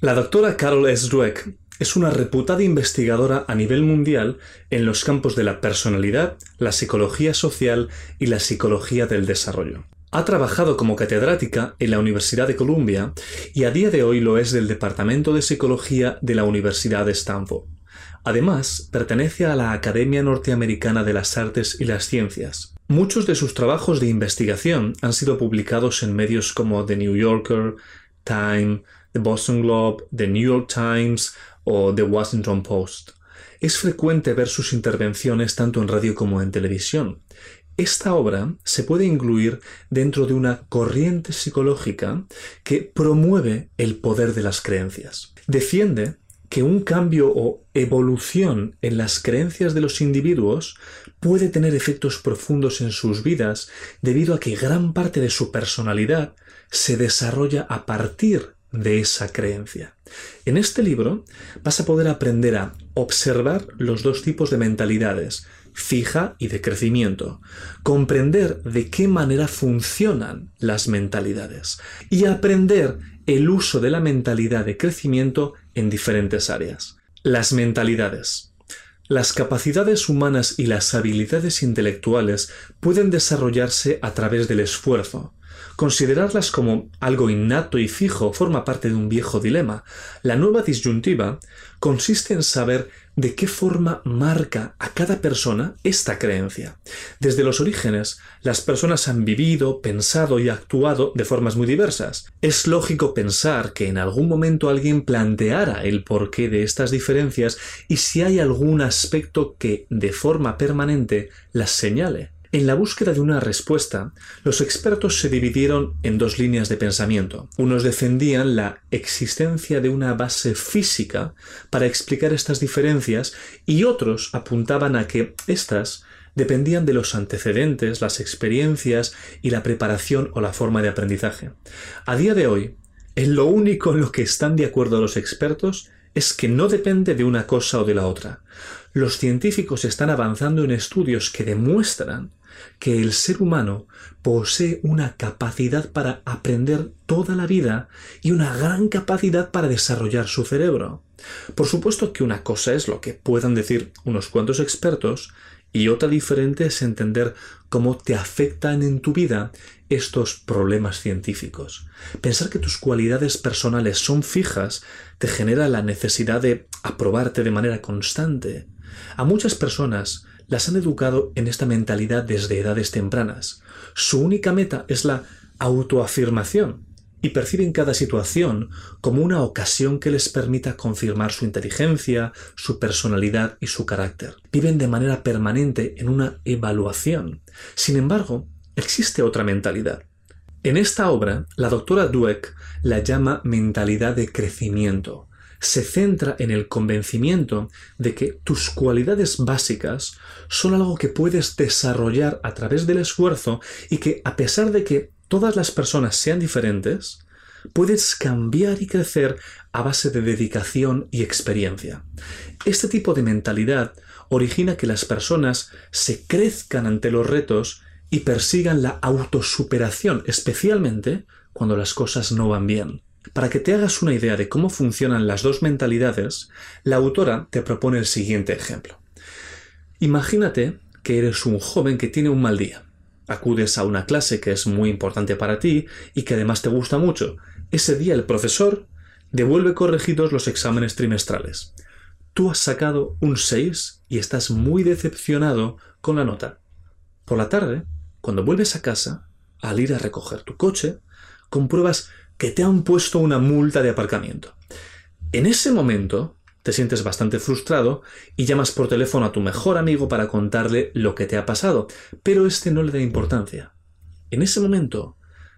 La doctora Carol S. Dweck es una reputada investigadora a nivel mundial en los campos de la personalidad, la psicología social y la psicología del desarrollo. Ha trabajado como catedrática en la Universidad de Columbia y a día de hoy lo es del Departamento de Psicología de la Universidad de Stanford. Además, pertenece a la Academia Norteamericana de las Artes y las Ciencias. Muchos de sus trabajos de investigación han sido publicados en medios como The New Yorker, Time, The Boston Globe, The New York Times o The Washington Post. Es frecuente ver sus intervenciones tanto en radio como en televisión. Esta obra se puede incluir dentro de una corriente psicológica que promueve el poder de las creencias. Defiende que un cambio o evolución en las creencias de los individuos puede tener efectos profundos en sus vidas debido a que gran parte de su personalidad se desarrolla a partir de esa creencia. En este libro vas a poder aprender a observar los dos tipos de mentalidades, fija y de crecimiento, comprender de qué manera funcionan las mentalidades y aprender el uso de la mentalidad de crecimiento en diferentes áreas. Las mentalidades. Las capacidades humanas y las habilidades intelectuales pueden desarrollarse a través del esfuerzo, Considerarlas como algo innato y fijo forma parte de un viejo dilema. La nueva disyuntiva consiste en saber de qué forma marca a cada persona esta creencia. Desde los orígenes, las personas han vivido, pensado y actuado de formas muy diversas. Es lógico pensar que en algún momento alguien planteara el porqué de estas diferencias y si hay algún aspecto que, de forma permanente, las señale. En la búsqueda de una respuesta, los expertos se dividieron en dos líneas de pensamiento. Unos defendían la existencia de una base física para explicar estas diferencias y otros apuntaban a que éstas dependían de los antecedentes, las experiencias y la preparación o la forma de aprendizaje. A día de hoy, en lo único en lo que están de acuerdo los expertos es que no depende de una cosa o de la otra. Los científicos están avanzando en estudios que demuestran que el ser humano posee una capacidad para aprender toda la vida y una gran capacidad para desarrollar su cerebro. Por supuesto que una cosa es lo que puedan decir unos cuantos expertos y otra diferente es entender cómo te afectan en tu vida estos problemas científicos. Pensar que tus cualidades personales son fijas te genera la necesidad de aprobarte de manera constante. A muchas personas las han educado en esta mentalidad desde edades tempranas. Su única meta es la autoafirmación y perciben cada situación como una ocasión que les permita confirmar su inteligencia, su personalidad y su carácter. Viven de manera permanente en una evaluación. Sin embargo, existe otra mentalidad. En esta obra, la doctora Dweck la llama mentalidad de crecimiento, se centra en el convencimiento de que tus cualidades básicas son algo que puedes desarrollar a través del esfuerzo y que a pesar de que todas las personas sean diferentes, puedes cambiar y crecer a base de dedicación y experiencia. Este tipo de mentalidad origina que las personas se crezcan ante los retos y persigan la autosuperación, especialmente cuando las cosas no van bien. Para que te hagas una idea de cómo funcionan las dos mentalidades, la autora te propone el siguiente ejemplo. Imagínate que eres un joven que tiene un mal día. Acudes a una clase que es muy importante para ti y que además te gusta mucho. Ese día el profesor devuelve corregidos los exámenes trimestrales. Tú has sacado un 6 y estás muy decepcionado con la nota. Por la tarde, cuando vuelves a casa, al ir a recoger tu coche, compruebas que te han puesto una multa de aparcamiento. En ese momento te sientes bastante frustrado y llamas por teléfono a tu mejor amigo para contarle lo que te ha pasado, pero este no le da importancia. En ese momento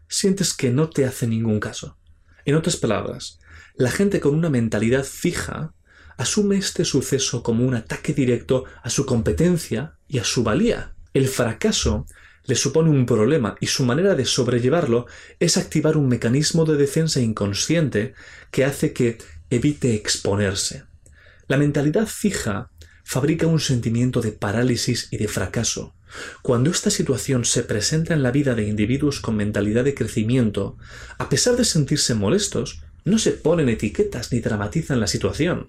sientes que no te hace ningún caso. En otras palabras, la gente con una mentalidad fija asume este suceso como un ataque directo a su competencia y a su valía. El fracaso le supone un problema y su manera de sobrellevarlo es activar un mecanismo de defensa inconsciente que hace que evite exponerse. La mentalidad fija fabrica un sentimiento de parálisis y de fracaso. Cuando esta situación se presenta en la vida de individuos con mentalidad de crecimiento, a pesar de sentirse molestos, no se ponen etiquetas ni dramatizan la situación.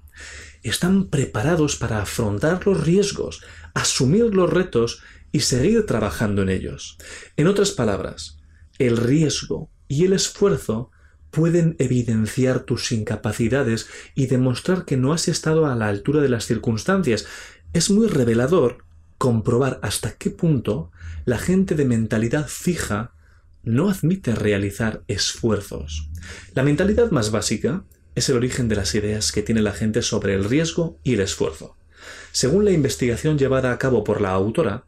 Están preparados para afrontar los riesgos, asumir los retos y seguir trabajando en ellos. En otras palabras, el riesgo y el esfuerzo pueden evidenciar tus incapacidades y demostrar que no has estado a la altura de las circunstancias. Es muy revelador comprobar hasta qué punto la gente de mentalidad fija no admite realizar esfuerzos. La mentalidad más básica es el origen de las ideas que tiene la gente sobre el riesgo y el esfuerzo. Según la investigación llevada a cabo por la autora,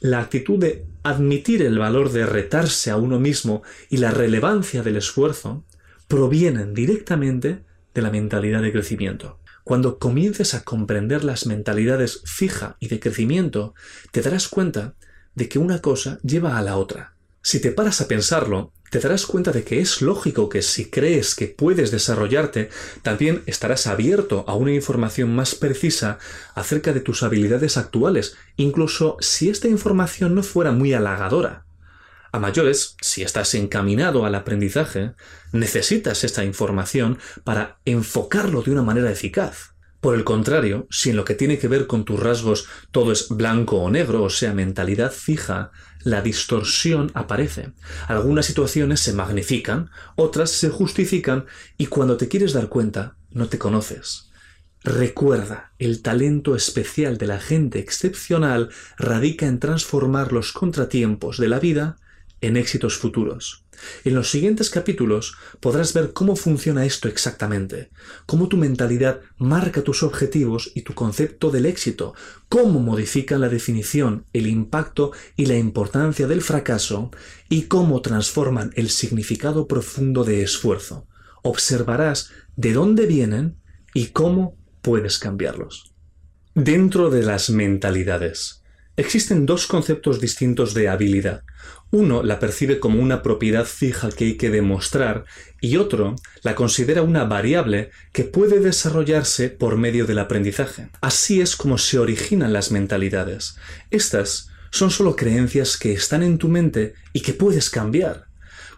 la actitud de admitir el valor de retarse a uno mismo y la relevancia del esfuerzo provienen directamente de la mentalidad de crecimiento. Cuando comiences a comprender las mentalidades fija y de crecimiento, te darás cuenta de que una cosa lleva a la otra. Si te paras a pensarlo, te darás cuenta de que es lógico que si crees que puedes desarrollarte, también estarás abierto a una información más precisa acerca de tus habilidades actuales, incluso si esta información no fuera muy halagadora. A mayores, si estás encaminado al aprendizaje, necesitas esta información para enfocarlo de una manera eficaz. Por el contrario, si en lo que tiene que ver con tus rasgos todo es blanco o negro, o sea, mentalidad fija, la distorsión aparece. Algunas situaciones se magnifican, otras se justifican y cuando te quieres dar cuenta, no te conoces. Recuerda, el talento especial de la gente excepcional radica en transformar los contratiempos de la vida en éxitos futuros. En los siguientes capítulos podrás ver cómo funciona esto exactamente, cómo tu mentalidad marca tus objetivos y tu concepto del éxito, cómo modifican la definición, el impacto y la importancia del fracaso y cómo transforman el significado profundo de esfuerzo. Observarás de dónde vienen y cómo puedes cambiarlos. Dentro de las mentalidades. Existen dos conceptos distintos de habilidad. Uno la percibe como una propiedad fija que hay que demostrar y otro la considera una variable que puede desarrollarse por medio del aprendizaje. Así es como se originan las mentalidades. Estas son solo creencias que están en tu mente y que puedes cambiar.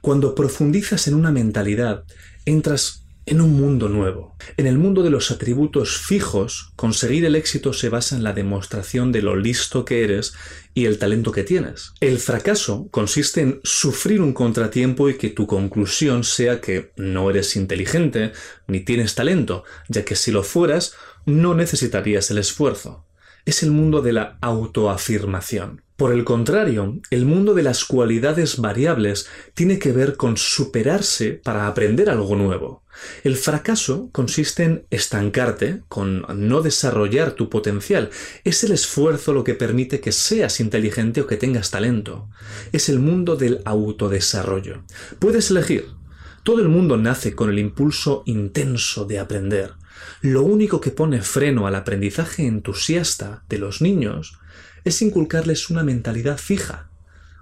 Cuando profundizas en una mentalidad, entras en un mundo nuevo. En el mundo de los atributos fijos, conseguir el éxito se basa en la demostración de lo listo que eres y el talento que tienes. El fracaso consiste en sufrir un contratiempo y que tu conclusión sea que no eres inteligente ni tienes talento, ya que si lo fueras, no necesitarías el esfuerzo. Es el mundo de la autoafirmación. Por el contrario, el mundo de las cualidades variables tiene que ver con superarse para aprender algo nuevo. El fracaso consiste en estancarte, con no desarrollar tu potencial. Es el esfuerzo lo que permite que seas inteligente o que tengas talento. Es el mundo del autodesarrollo. Puedes elegir. Todo el mundo nace con el impulso intenso de aprender. Lo único que pone freno al aprendizaje entusiasta de los niños es inculcarles una mentalidad fija.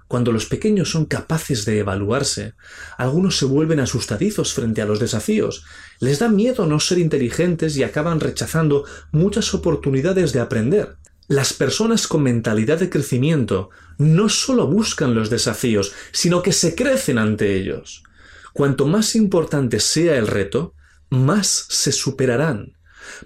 Cuando los pequeños son capaces de evaluarse, algunos se vuelven asustadizos frente a los desafíos, les da miedo no ser inteligentes y acaban rechazando muchas oportunidades de aprender. Las personas con mentalidad de crecimiento no solo buscan los desafíos, sino que se crecen ante ellos. Cuanto más importante sea el reto, más se superarán.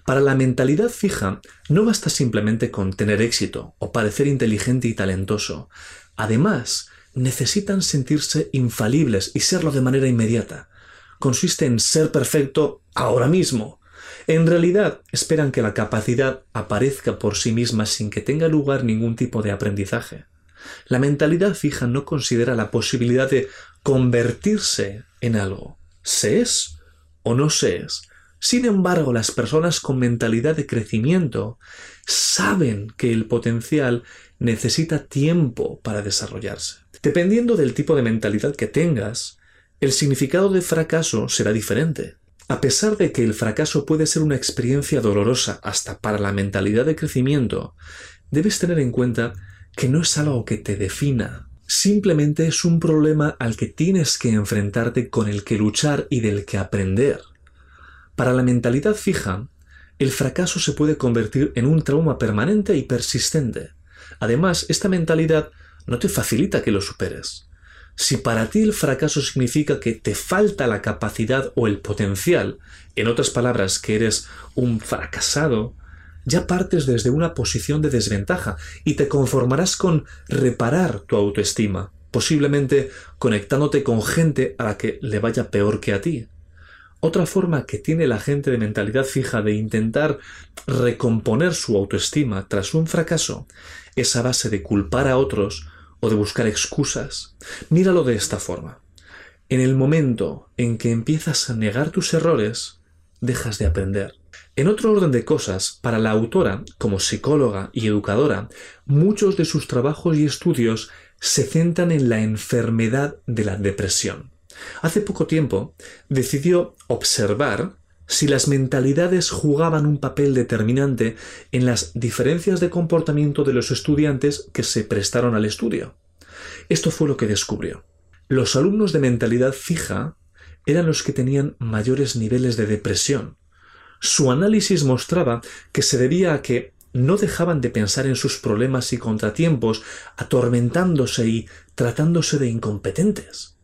Para la mentalidad fija, no basta simplemente con tener éxito o parecer inteligente y talentoso. Además, necesitan sentirse infalibles y serlo de manera inmediata. Consiste en ser perfecto ahora mismo. En realidad, esperan que la capacidad aparezca por sí misma sin que tenga lugar ningún tipo de aprendizaje. La mentalidad fija no considera la posibilidad de convertirse en algo. ¿Se es o no se es? Sin embargo, las personas con mentalidad de crecimiento saben que el potencial necesita tiempo para desarrollarse. Dependiendo del tipo de mentalidad que tengas, el significado de fracaso será diferente. A pesar de que el fracaso puede ser una experiencia dolorosa hasta para la mentalidad de crecimiento, debes tener en cuenta que no es algo que te defina. Simplemente es un problema al que tienes que enfrentarte con el que luchar y del que aprender. Para la mentalidad fija, el fracaso se puede convertir en un trauma permanente y persistente. Además, esta mentalidad no te facilita que lo superes. Si para ti el fracaso significa que te falta la capacidad o el potencial, en otras palabras, que eres un fracasado, ya partes desde una posición de desventaja y te conformarás con reparar tu autoestima, posiblemente conectándote con gente a la que le vaya peor que a ti. Otra forma que tiene la gente de mentalidad fija de intentar recomponer su autoestima tras un fracaso es a base de culpar a otros o de buscar excusas. Míralo de esta forma. En el momento en que empiezas a negar tus errores, dejas de aprender. En otro orden de cosas, para la autora, como psicóloga y educadora, muchos de sus trabajos y estudios se centran en la enfermedad de la depresión. Hace poco tiempo decidió observar si las mentalidades jugaban un papel determinante en las diferencias de comportamiento de los estudiantes que se prestaron al estudio. Esto fue lo que descubrió. Los alumnos de mentalidad fija eran los que tenían mayores niveles de depresión. Su análisis mostraba que se debía a que no dejaban de pensar en sus problemas y contratiempos, atormentándose y tratándose de incompetentes.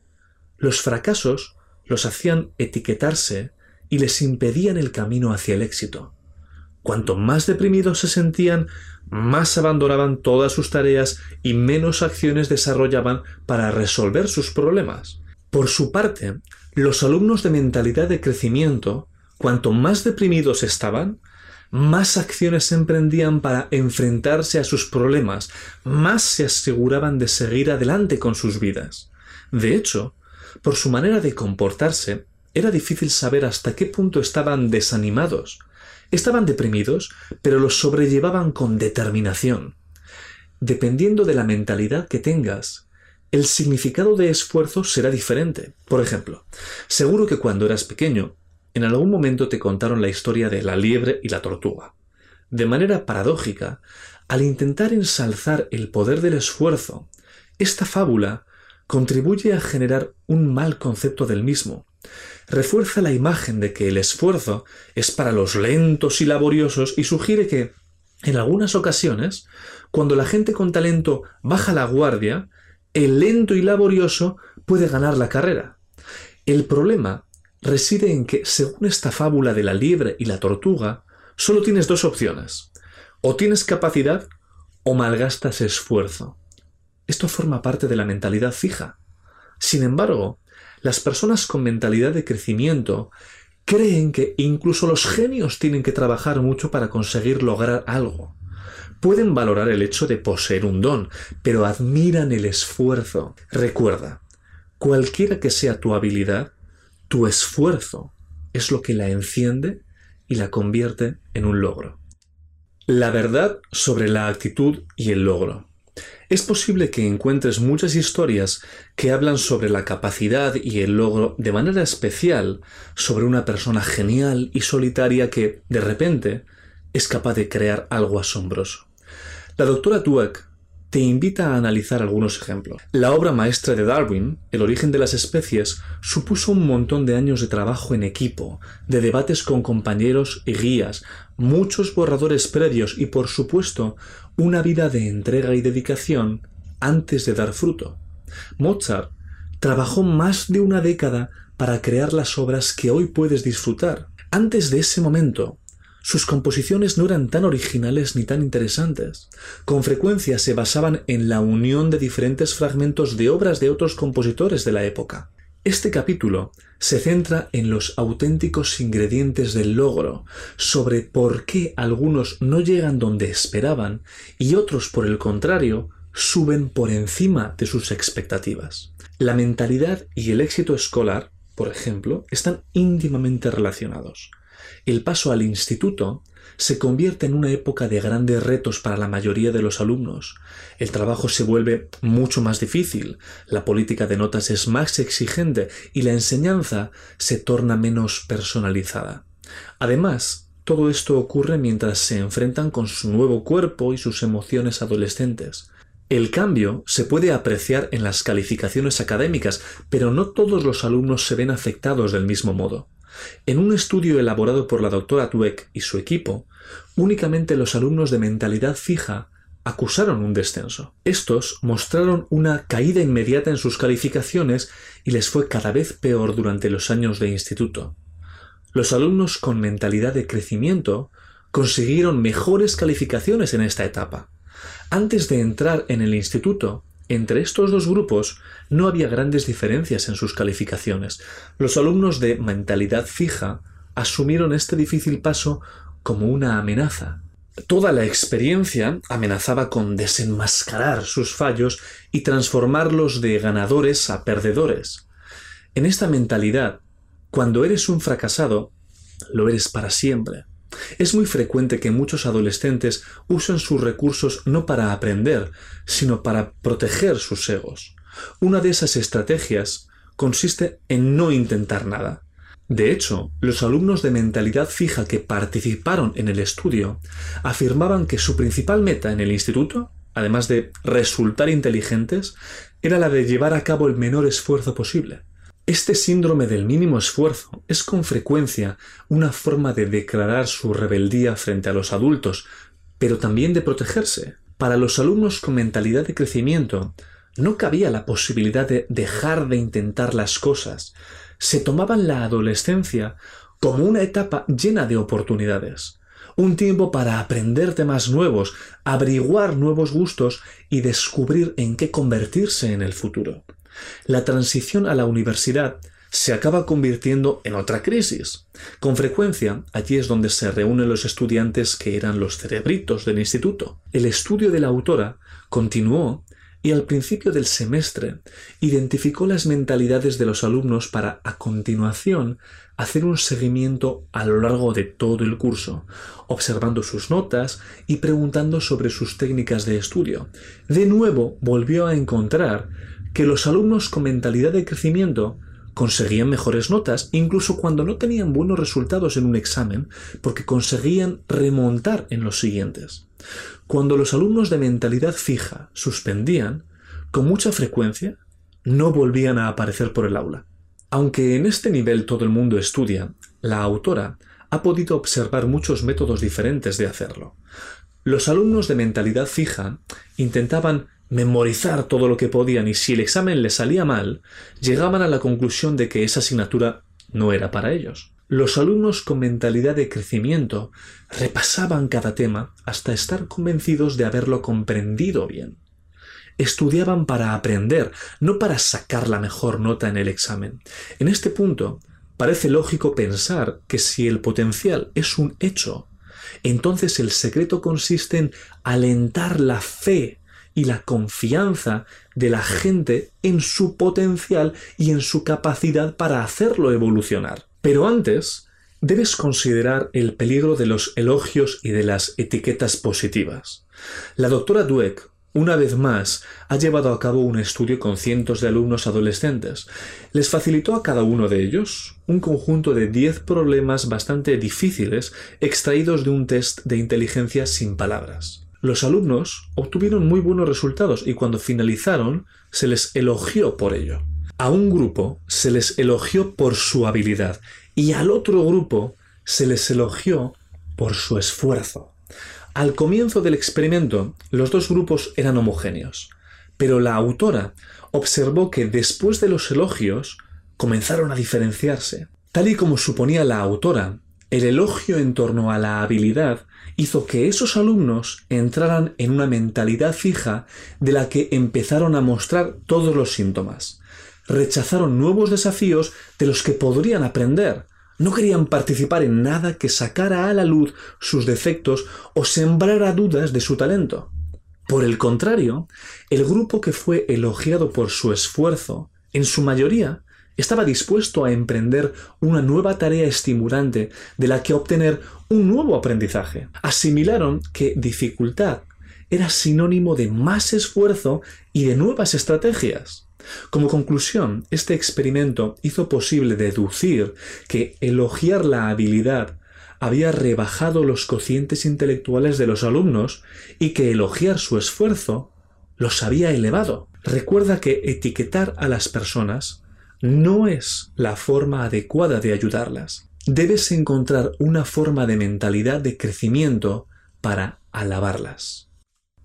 Los fracasos los hacían etiquetarse y les impedían el camino hacia el éxito. Cuanto más deprimidos se sentían, más abandonaban todas sus tareas y menos acciones desarrollaban para resolver sus problemas. Por su parte, los alumnos de mentalidad de crecimiento, cuanto más deprimidos estaban, más acciones emprendían para enfrentarse a sus problemas, más se aseguraban de seguir adelante con sus vidas. De hecho, por su manera de comportarse, era difícil saber hasta qué punto estaban desanimados. Estaban deprimidos, pero los sobrellevaban con determinación. Dependiendo de la mentalidad que tengas, el significado de esfuerzo será diferente. Por ejemplo, seguro que cuando eras pequeño, en algún momento te contaron la historia de la liebre y la tortuga. De manera paradójica, al intentar ensalzar el poder del esfuerzo, esta fábula contribuye a generar un mal concepto del mismo, refuerza la imagen de que el esfuerzo es para los lentos y laboriosos y sugiere que, en algunas ocasiones, cuando la gente con talento baja la guardia, el lento y laborioso puede ganar la carrera. El problema reside en que, según esta fábula de la liebre y la tortuga, solo tienes dos opciones. O tienes capacidad o malgastas esfuerzo. Esto forma parte de la mentalidad fija. Sin embargo, las personas con mentalidad de crecimiento creen que incluso los genios tienen que trabajar mucho para conseguir lograr algo. Pueden valorar el hecho de poseer un don, pero admiran el esfuerzo. Recuerda, cualquiera que sea tu habilidad, tu esfuerzo es lo que la enciende y la convierte en un logro. La verdad sobre la actitud y el logro. Es posible que encuentres muchas historias que hablan sobre la capacidad y el logro de manera especial sobre una persona genial y solitaria que, de repente, es capaz de crear algo asombroso. La doctora Dweck te invita a analizar algunos ejemplos. La obra maestra de Darwin, El origen de las especies, supuso un montón de años de trabajo en equipo, de debates con compañeros y guías, muchos borradores previos y, por supuesto, una vida de entrega y dedicación antes de dar fruto. Mozart trabajó más de una década para crear las obras que hoy puedes disfrutar. Antes de ese momento, sus composiciones no eran tan originales ni tan interesantes. Con frecuencia se basaban en la unión de diferentes fragmentos de obras de otros compositores de la época. Este capítulo se centra en los auténticos ingredientes del logro, sobre por qué algunos no llegan donde esperaban y otros, por el contrario, suben por encima de sus expectativas. La mentalidad y el éxito escolar, por ejemplo, están íntimamente relacionados. El paso al instituto se convierte en una época de grandes retos para la mayoría de los alumnos. El trabajo se vuelve mucho más difícil, la política de notas es más exigente y la enseñanza se torna menos personalizada. Además, todo esto ocurre mientras se enfrentan con su nuevo cuerpo y sus emociones adolescentes. El cambio se puede apreciar en las calificaciones académicas, pero no todos los alumnos se ven afectados del mismo modo. En un estudio elaborado por la doctora Dweck y su equipo, únicamente los alumnos de mentalidad fija acusaron un descenso. Estos mostraron una caída inmediata en sus calificaciones y les fue cada vez peor durante los años de instituto. Los alumnos con mentalidad de crecimiento consiguieron mejores calificaciones en esta etapa. Antes de entrar en el instituto, entre estos dos grupos no había grandes diferencias en sus calificaciones. Los alumnos de mentalidad fija asumieron este difícil paso como una amenaza. Toda la experiencia amenazaba con desenmascarar sus fallos y transformarlos de ganadores a perdedores. En esta mentalidad, cuando eres un fracasado, lo eres para siempre. Es muy frecuente que muchos adolescentes usen sus recursos no para aprender, sino para proteger sus egos. Una de esas estrategias consiste en no intentar nada. De hecho, los alumnos de mentalidad fija que participaron en el estudio afirmaban que su principal meta en el instituto, además de resultar inteligentes, era la de llevar a cabo el menor esfuerzo posible. Este síndrome del mínimo esfuerzo es con frecuencia una forma de declarar su rebeldía frente a los adultos, pero también de protegerse. Para los alumnos con mentalidad de crecimiento, no cabía la posibilidad de dejar de intentar las cosas. Se tomaban la adolescencia como una etapa llena de oportunidades, un tiempo para aprender temas nuevos, averiguar nuevos gustos y descubrir en qué convertirse en el futuro la transición a la universidad se acaba convirtiendo en otra crisis. Con frecuencia, allí es donde se reúnen los estudiantes que eran los cerebritos del instituto. El estudio de la autora continuó y al principio del semestre identificó las mentalidades de los alumnos para a continuación hacer un seguimiento a lo largo de todo el curso, observando sus notas y preguntando sobre sus técnicas de estudio. De nuevo volvió a encontrar que los alumnos con mentalidad de crecimiento conseguían mejores notas incluso cuando no tenían buenos resultados en un examen porque conseguían remontar en los siguientes. Cuando los alumnos de mentalidad fija suspendían, con mucha frecuencia no volvían a aparecer por el aula. Aunque en este nivel todo el mundo estudia, la autora ha podido observar muchos métodos diferentes de hacerlo. Los alumnos de mentalidad fija intentaban memorizar todo lo que podían y si el examen les salía mal, llegaban a la conclusión de que esa asignatura no era para ellos. Los alumnos con mentalidad de crecimiento repasaban cada tema hasta estar convencidos de haberlo comprendido bien. Estudiaban para aprender, no para sacar la mejor nota en el examen. En este punto, parece lógico pensar que si el potencial es un hecho, entonces el secreto consiste en alentar la fe y la confianza de la gente en su potencial y en su capacidad para hacerlo evolucionar. Pero antes, debes considerar el peligro de los elogios y de las etiquetas positivas. La doctora Dweck, una vez más, ha llevado a cabo un estudio con cientos de alumnos adolescentes. Les facilitó a cada uno de ellos un conjunto de 10 problemas bastante difíciles extraídos de un test de inteligencia sin palabras. Los alumnos obtuvieron muy buenos resultados y cuando finalizaron se les elogió por ello. A un grupo se les elogió por su habilidad y al otro grupo se les elogió por su esfuerzo. Al comienzo del experimento los dos grupos eran homogéneos, pero la autora observó que después de los elogios comenzaron a diferenciarse. Tal y como suponía la autora, el elogio en torno a la habilidad hizo que esos alumnos entraran en una mentalidad fija de la que empezaron a mostrar todos los síntomas. Rechazaron nuevos desafíos de los que podrían aprender. No querían participar en nada que sacara a la luz sus defectos o sembrara dudas de su talento. Por el contrario, el grupo que fue elogiado por su esfuerzo, en su mayoría, estaba dispuesto a emprender una nueva tarea estimulante de la que obtener un nuevo aprendizaje. Asimilaron que dificultad era sinónimo de más esfuerzo y de nuevas estrategias. Como conclusión, este experimento hizo posible deducir que elogiar la habilidad había rebajado los cocientes intelectuales de los alumnos y que elogiar su esfuerzo los había elevado. Recuerda que etiquetar a las personas no es la forma adecuada de ayudarlas. Debes encontrar una forma de mentalidad de crecimiento para alabarlas.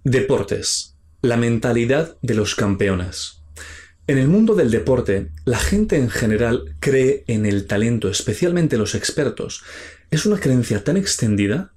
Deportes. La mentalidad de los campeones. En el mundo del deporte, la gente en general cree en el talento, especialmente los expertos. Es una creencia tan extendida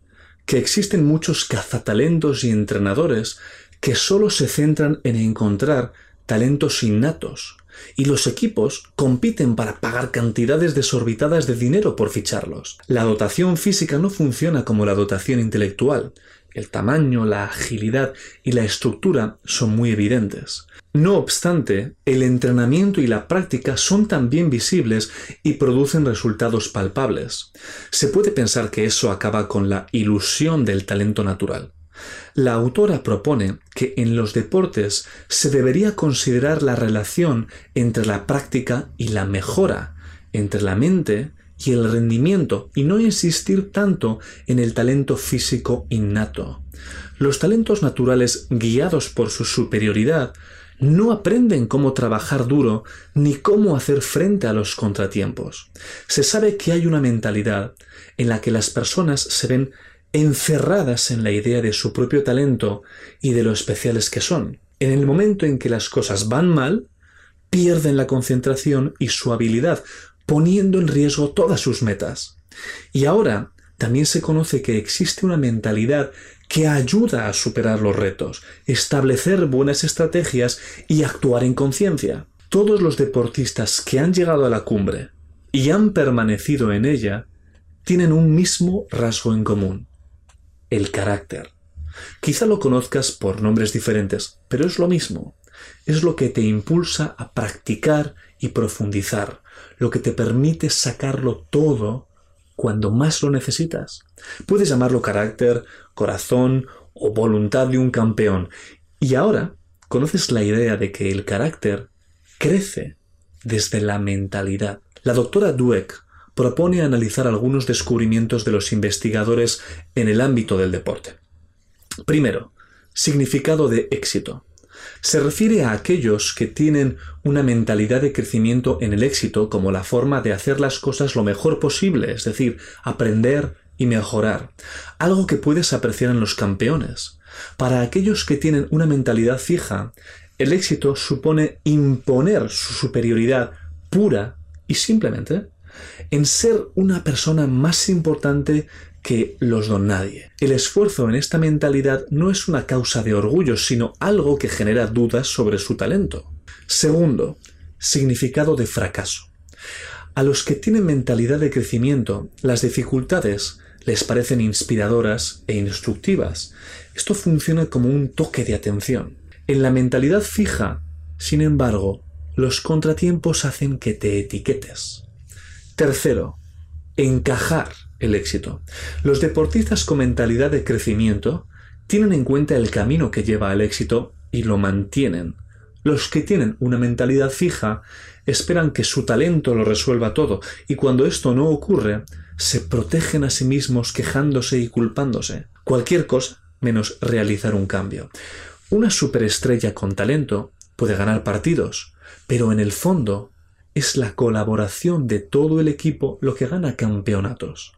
que existen muchos cazatalentos y entrenadores que solo se centran en encontrar talentos innatos, y los equipos compiten para pagar cantidades desorbitadas de dinero por ficharlos. La dotación física no funciona como la dotación intelectual. El tamaño, la agilidad y la estructura son muy evidentes. No obstante, el entrenamiento y la práctica son también visibles y producen resultados palpables. Se puede pensar que eso acaba con la ilusión del talento natural. La autora propone que en los deportes se debería considerar la relación entre la práctica y la mejora, entre la mente y el rendimiento, y no insistir tanto en el talento físico innato. Los talentos naturales guiados por su superioridad no aprenden cómo trabajar duro ni cómo hacer frente a los contratiempos. Se sabe que hay una mentalidad en la que las personas se ven encerradas en la idea de su propio talento y de lo especiales que son. En el momento en que las cosas van mal, pierden la concentración y su habilidad, poniendo en riesgo todas sus metas. Y ahora también se conoce que existe una mentalidad que ayuda a superar los retos, establecer buenas estrategias y actuar en conciencia. Todos los deportistas que han llegado a la cumbre y han permanecido en ella tienen un mismo rasgo en común el carácter. Quizá lo conozcas por nombres diferentes, pero es lo mismo. Es lo que te impulsa a practicar y profundizar, lo que te permite sacarlo todo cuando más lo necesitas. Puedes llamarlo carácter, corazón o voluntad de un campeón. Y ahora conoces la idea de que el carácter crece desde la mentalidad. La doctora Dweck propone analizar algunos descubrimientos de los investigadores en el ámbito del deporte. Primero, significado de éxito. Se refiere a aquellos que tienen una mentalidad de crecimiento en el éxito como la forma de hacer las cosas lo mejor posible, es decir, aprender y mejorar, algo que puedes apreciar en los campeones. Para aquellos que tienen una mentalidad fija, el éxito supone imponer su superioridad pura y simplemente en ser una persona más importante que los don nadie. El esfuerzo en esta mentalidad no es una causa de orgullo, sino algo que genera dudas sobre su talento. Segundo, significado de fracaso. A los que tienen mentalidad de crecimiento, las dificultades les parecen inspiradoras e instructivas. Esto funciona como un toque de atención. En la mentalidad fija, sin embargo, los contratiempos hacen que te etiquetes. Tercero, encajar el éxito. Los deportistas con mentalidad de crecimiento tienen en cuenta el camino que lleva al éxito y lo mantienen. Los que tienen una mentalidad fija esperan que su talento lo resuelva todo y cuando esto no ocurre, se protegen a sí mismos quejándose y culpándose. Cualquier cosa menos realizar un cambio. Una superestrella con talento puede ganar partidos, pero en el fondo es la colaboración de todo el equipo lo que gana campeonatos.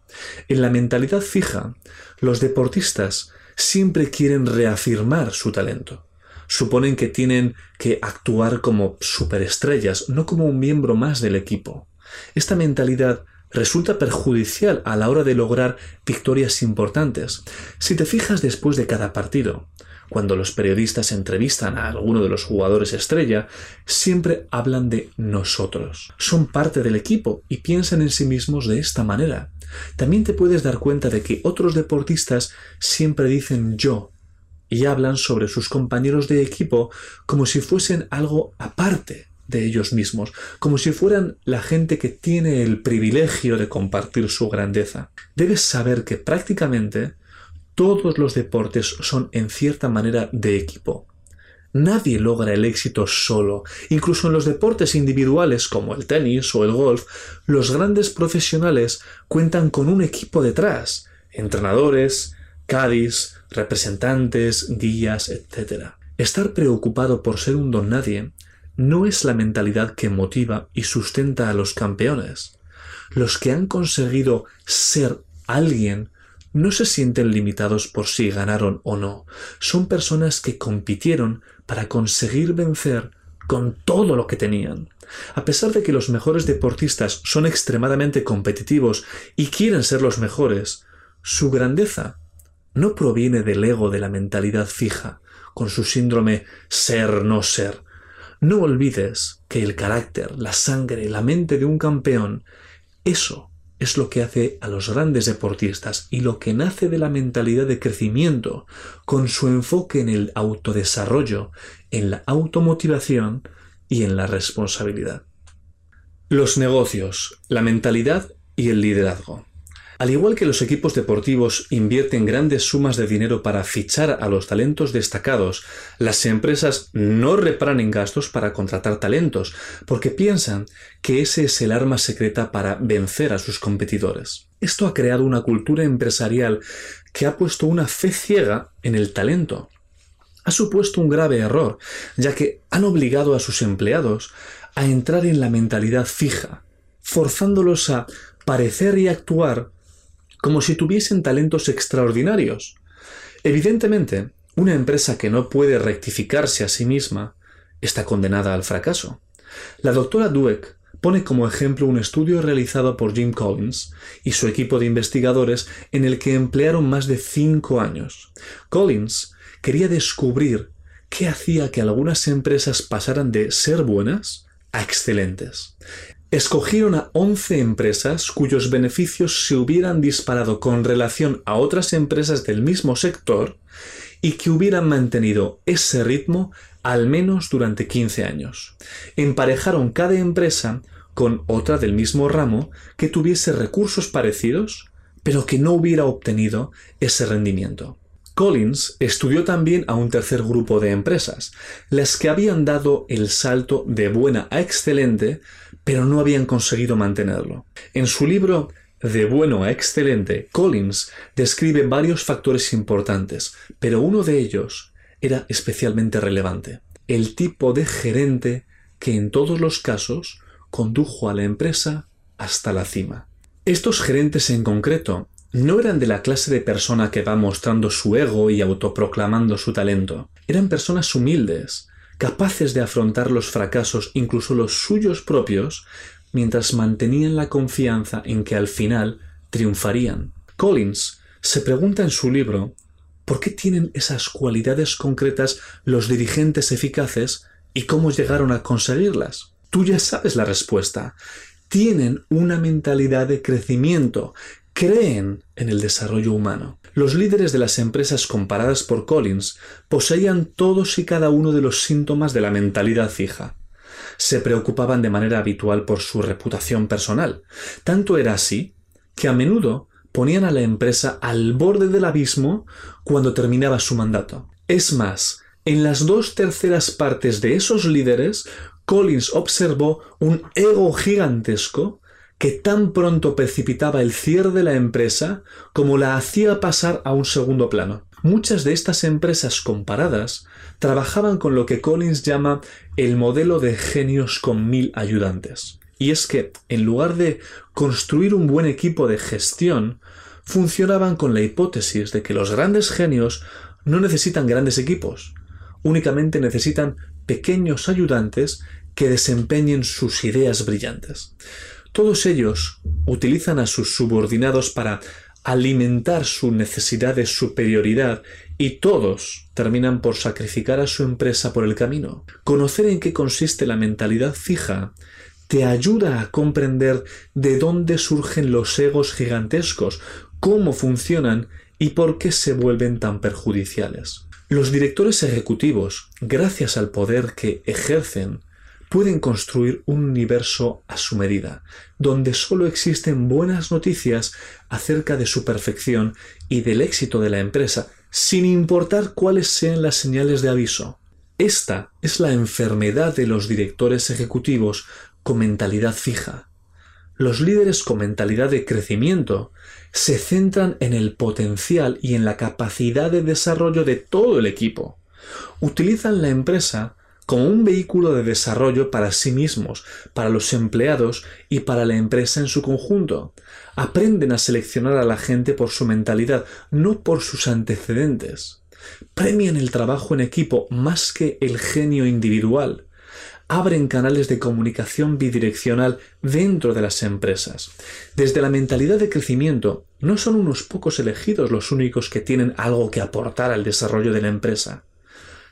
En la mentalidad fija, los deportistas siempre quieren reafirmar su talento. Suponen que tienen que actuar como superestrellas, no como un miembro más del equipo. Esta mentalidad resulta perjudicial a la hora de lograr victorias importantes. Si te fijas después de cada partido, cuando los periodistas entrevistan a alguno de los jugadores estrella, siempre hablan de nosotros. Son parte del equipo y piensan en sí mismos de esta manera. También te puedes dar cuenta de que otros deportistas siempre dicen yo y hablan sobre sus compañeros de equipo como si fuesen algo aparte de ellos mismos, como si fueran la gente que tiene el privilegio de compartir su grandeza. Debes saber que prácticamente todos los deportes son en cierta manera de equipo. Nadie logra el éxito solo. Incluso en los deportes individuales como el tenis o el golf, los grandes profesionales cuentan con un equipo detrás. Entrenadores, cadis, representantes, guías, etc. Estar preocupado por ser un don nadie no es la mentalidad que motiva y sustenta a los campeones. Los que han conseguido ser alguien no se sienten limitados por si ganaron o no. Son personas que compitieron para conseguir vencer con todo lo que tenían. A pesar de que los mejores deportistas son extremadamente competitivos y quieren ser los mejores, su grandeza no proviene del ego de la mentalidad fija, con su síndrome ser no ser. No olvides que el carácter, la sangre, la mente de un campeón, eso es lo que hace a los grandes deportistas y lo que nace de la mentalidad de crecimiento, con su enfoque en el autodesarrollo, en la automotivación y en la responsabilidad. Los negocios, la mentalidad y el liderazgo. Al igual que los equipos deportivos invierten grandes sumas de dinero para fichar a los talentos destacados, las empresas no reparan en gastos para contratar talentos, porque piensan que ese es el arma secreta para vencer a sus competidores. Esto ha creado una cultura empresarial que ha puesto una fe ciega en el talento. Ha supuesto un grave error, ya que han obligado a sus empleados a entrar en la mentalidad fija, forzándolos a parecer y actuar como si tuviesen talentos extraordinarios. Evidentemente, una empresa que no puede rectificarse a sí misma está condenada al fracaso. La doctora Dweck pone como ejemplo un estudio realizado por Jim Collins y su equipo de investigadores en el que emplearon más de cinco años. Collins quería descubrir qué hacía que algunas empresas pasaran de ser buenas a excelentes. Escogieron a 11 empresas cuyos beneficios se hubieran disparado con relación a otras empresas del mismo sector y que hubieran mantenido ese ritmo al menos durante 15 años. Emparejaron cada empresa con otra del mismo ramo que tuviese recursos parecidos, pero que no hubiera obtenido ese rendimiento. Collins estudió también a un tercer grupo de empresas, las que habían dado el salto de buena a excelente, pero no habían conseguido mantenerlo. En su libro De bueno a excelente, Collins describe varios factores importantes, pero uno de ellos era especialmente relevante, el tipo de gerente que en todos los casos condujo a la empresa hasta la cima. Estos gerentes en concreto no eran de la clase de persona que va mostrando su ego y autoproclamando su talento. Eran personas humildes, capaces de afrontar los fracasos, incluso los suyos propios, mientras mantenían la confianza en que al final triunfarían. Collins se pregunta en su libro ¿por qué tienen esas cualidades concretas los dirigentes eficaces y cómo llegaron a conseguirlas? Tú ya sabes la respuesta. Tienen una mentalidad de crecimiento, creen en el desarrollo humano. Los líderes de las empresas comparadas por Collins poseían todos y cada uno de los síntomas de la mentalidad fija. Se preocupaban de manera habitual por su reputación personal. Tanto era así que a menudo ponían a la empresa al borde del abismo cuando terminaba su mandato. Es más, en las dos terceras partes de esos líderes, Collins observó un ego gigantesco que tan pronto precipitaba el cierre de la empresa como la hacía pasar a un segundo plano. Muchas de estas empresas comparadas trabajaban con lo que Collins llama el modelo de genios con mil ayudantes. Y es que, en lugar de construir un buen equipo de gestión, funcionaban con la hipótesis de que los grandes genios no necesitan grandes equipos, únicamente necesitan pequeños ayudantes que desempeñen sus ideas brillantes. Todos ellos utilizan a sus subordinados para alimentar su necesidad de superioridad y todos terminan por sacrificar a su empresa por el camino. Conocer en qué consiste la mentalidad fija te ayuda a comprender de dónde surgen los egos gigantescos, cómo funcionan y por qué se vuelven tan perjudiciales. Los directores ejecutivos, gracias al poder que ejercen, pueden construir un universo a su medida, donde solo existen buenas noticias acerca de su perfección y del éxito de la empresa, sin importar cuáles sean las señales de aviso. Esta es la enfermedad de los directores ejecutivos con mentalidad fija. Los líderes con mentalidad de crecimiento se centran en el potencial y en la capacidad de desarrollo de todo el equipo. Utilizan la empresa como un vehículo de desarrollo para sí mismos, para los empleados y para la empresa en su conjunto. Aprenden a seleccionar a la gente por su mentalidad, no por sus antecedentes. Premian el trabajo en equipo más que el genio individual abren canales de comunicación bidireccional dentro de las empresas. Desde la mentalidad de crecimiento, no son unos pocos elegidos los únicos que tienen algo que aportar al desarrollo de la empresa.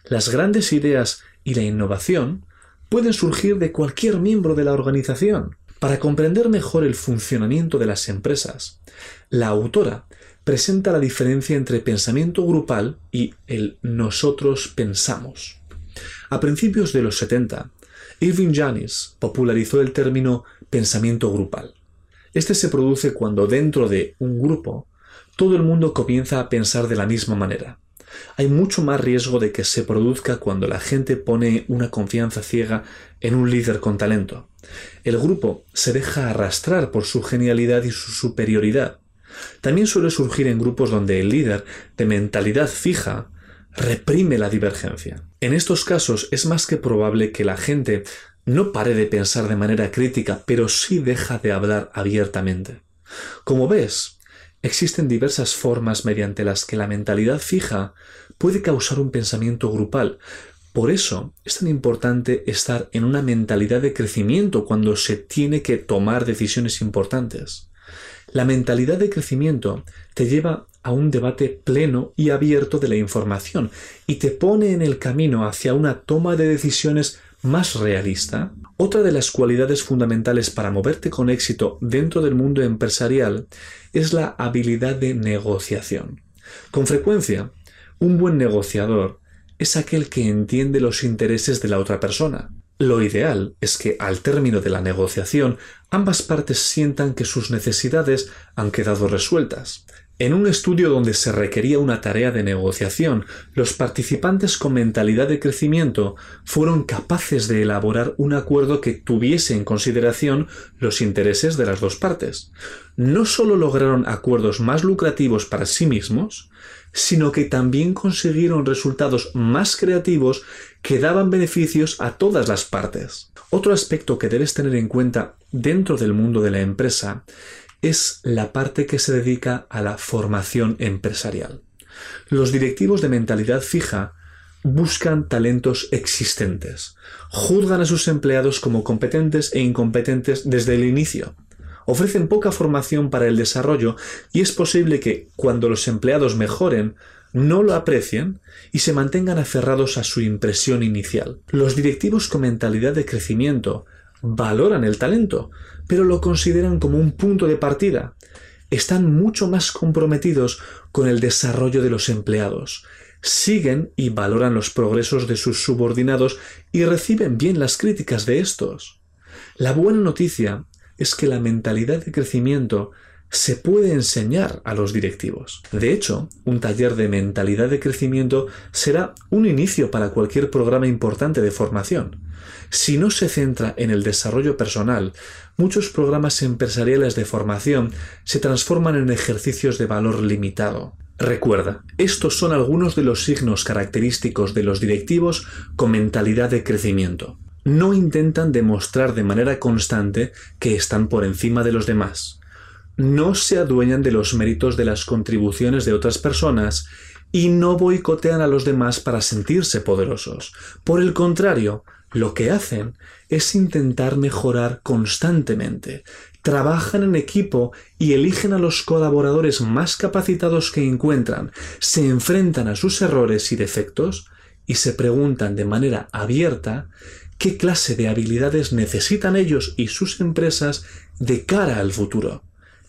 Las grandes ideas y la innovación pueden surgir de cualquier miembro de la organización. Para comprender mejor el funcionamiento de las empresas, la autora presenta la diferencia entre pensamiento grupal y el nosotros pensamos. A principios de los 70, Irving Janis popularizó el término pensamiento grupal. Este se produce cuando dentro de un grupo todo el mundo comienza a pensar de la misma manera. Hay mucho más riesgo de que se produzca cuando la gente pone una confianza ciega en un líder con talento. El grupo se deja arrastrar por su genialidad y su superioridad. También suele surgir en grupos donde el líder, de mentalidad fija, reprime la divergencia. En estos casos es más que probable que la gente no pare de pensar de manera crítica, pero sí deja de hablar abiertamente. Como ves, existen diversas formas mediante las que la mentalidad fija puede causar un pensamiento grupal. Por eso es tan importante estar en una mentalidad de crecimiento cuando se tiene que tomar decisiones importantes. La mentalidad de crecimiento te lleva a un debate pleno y abierto de la información y te pone en el camino hacia una toma de decisiones más realista. Otra de las cualidades fundamentales para moverte con éxito dentro del mundo empresarial es la habilidad de negociación. Con frecuencia, un buen negociador es aquel que entiende los intereses de la otra persona. Lo ideal es que al término de la negociación ambas partes sientan que sus necesidades han quedado resueltas. En un estudio donde se requería una tarea de negociación, los participantes con mentalidad de crecimiento fueron capaces de elaborar un acuerdo que tuviese en consideración los intereses de las dos partes. No solo lograron acuerdos más lucrativos para sí mismos, sino que también consiguieron resultados más creativos que daban beneficios a todas las partes. Otro aspecto que debes tener en cuenta dentro del mundo de la empresa es la parte que se dedica a la formación empresarial. Los directivos de mentalidad fija buscan talentos existentes, juzgan a sus empleados como competentes e incompetentes desde el inicio, ofrecen poca formación para el desarrollo y es posible que, cuando los empleados mejoren, no lo aprecien y se mantengan aferrados a su impresión inicial. Los directivos con mentalidad de crecimiento valoran el talento, pero lo consideran como un punto de partida. Están mucho más comprometidos con el desarrollo de los empleados. Siguen y valoran los progresos de sus subordinados y reciben bien las críticas de estos. La buena noticia es que la mentalidad de crecimiento se puede enseñar a los directivos. De hecho, un taller de mentalidad de crecimiento será un inicio para cualquier programa importante de formación. Si no se centra en el desarrollo personal, muchos programas empresariales de formación se transforman en ejercicios de valor limitado. Recuerda, estos son algunos de los signos característicos de los directivos con mentalidad de crecimiento. No intentan demostrar de manera constante que están por encima de los demás no se adueñan de los méritos de las contribuciones de otras personas y no boicotean a los demás para sentirse poderosos. Por el contrario, lo que hacen es intentar mejorar constantemente. Trabajan en equipo y eligen a los colaboradores más capacitados que encuentran, se enfrentan a sus errores y defectos y se preguntan de manera abierta qué clase de habilidades necesitan ellos y sus empresas de cara al futuro.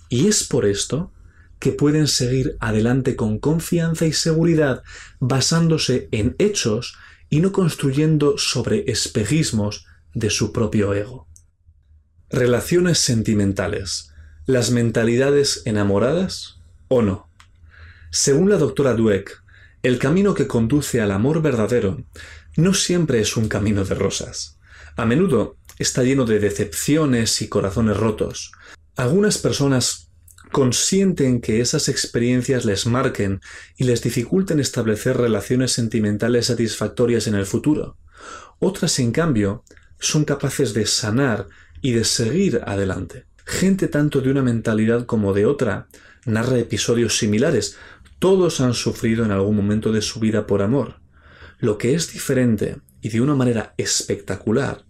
Y es por esto que pueden seguir adelante con confianza y seguridad basándose en hechos y no construyendo sobre espejismos de su propio ego. Relaciones sentimentales. ¿Las mentalidades enamoradas o no? Según la doctora Dweck, el camino que conduce al amor verdadero no siempre es un camino de rosas. A menudo está lleno de decepciones y corazones rotos, algunas personas consienten que esas experiencias les marquen y les dificulten establecer relaciones sentimentales satisfactorias en el futuro. Otras, en cambio, son capaces de sanar y de seguir adelante. Gente tanto de una mentalidad como de otra narra episodios similares. Todos han sufrido en algún momento de su vida por amor. Lo que es diferente y de una manera espectacular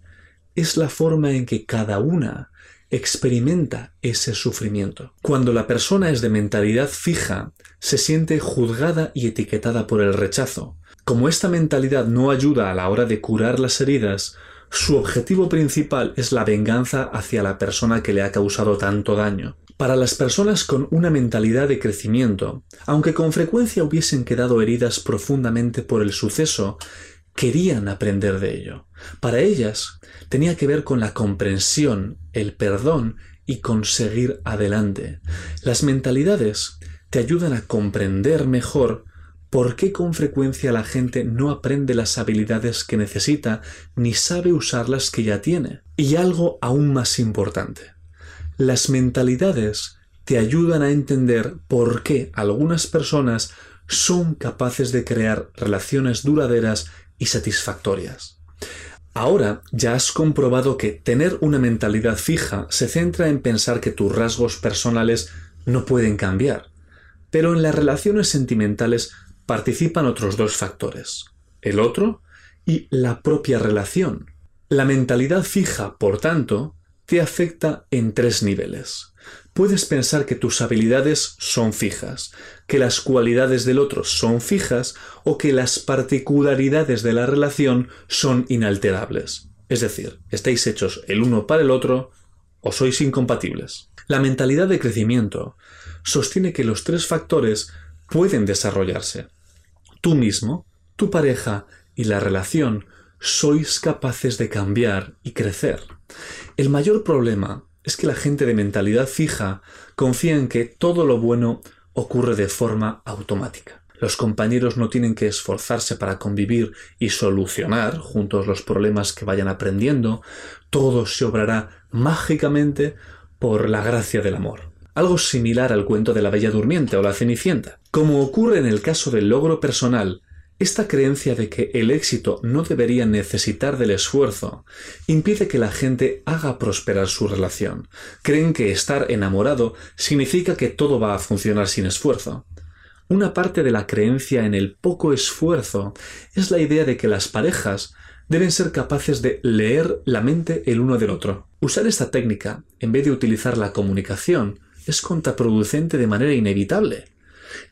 es la forma en que cada una experimenta ese sufrimiento. Cuando la persona es de mentalidad fija, se siente juzgada y etiquetada por el rechazo. Como esta mentalidad no ayuda a la hora de curar las heridas, su objetivo principal es la venganza hacia la persona que le ha causado tanto daño. Para las personas con una mentalidad de crecimiento, aunque con frecuencia hubiesen quedado heridas profundamente por el suceso, querían aprender de ello. Para ellas tenía que ver con la comprensión, el perdón y conseguir adelante. Las mentalidades te ayudan a comprender mejor por qué con frecuencia la gente no aprende las habilidades que necesita ni sabe usar las que ya tiene. Y algo aún más importante. Las mentalidades te ayudan a entender por qué algunas personas son capaces de crear relaciones duraderas y satisfactorias. Ahora ya has comprobado que tener una mentalidad fija se centra en pensar que tus rasgos personales no pueden cambiar, pero en las relaciones sentimentales participan otros dos factores, el otro y la propia relación. La mentalidad fija, por tanto, te afecta en tres niveles puedes pensar que tus habilidades son fijas, que las cualidades del otro son fijas o que las particularidades de la relación son inalterables. Es decir, estáis hechos el uno para el otro o sois incompatibles. La mentalidad de crecimiento sostiene que los tres factores pueden desarrollarse. Tú mismo, tu pareja y la relación sois capaces de cambiar y crecer. El mayor problema es que la gente de mentalidad fija confía en que todo lo bueno ocurre de forma automática. Los compañeros no tienen que esforzarse para convivir y solucionar juntos los problemas que vayan aprendiendo, todo se obrará mágicamente por la gracia del amor. Algo similar al cuento de la Bella Durmiente o la Cenicienta. Como ocurre en el caso del logro personal, esta creencia de que el éxito no debería necesitar del esfuerzo impide que la gente haga prosperar su relación. Creen que estar enamorado significa que todo va a funcionar sin esfuerzo. Una parte de la creencia en el poco esfuerzo es la idea de que las parejas deben ser capaces de leer la mente el uno del otro. Usar esta técnica, en vez de utilizar la comunicación, es contraproducente de manera inevitable.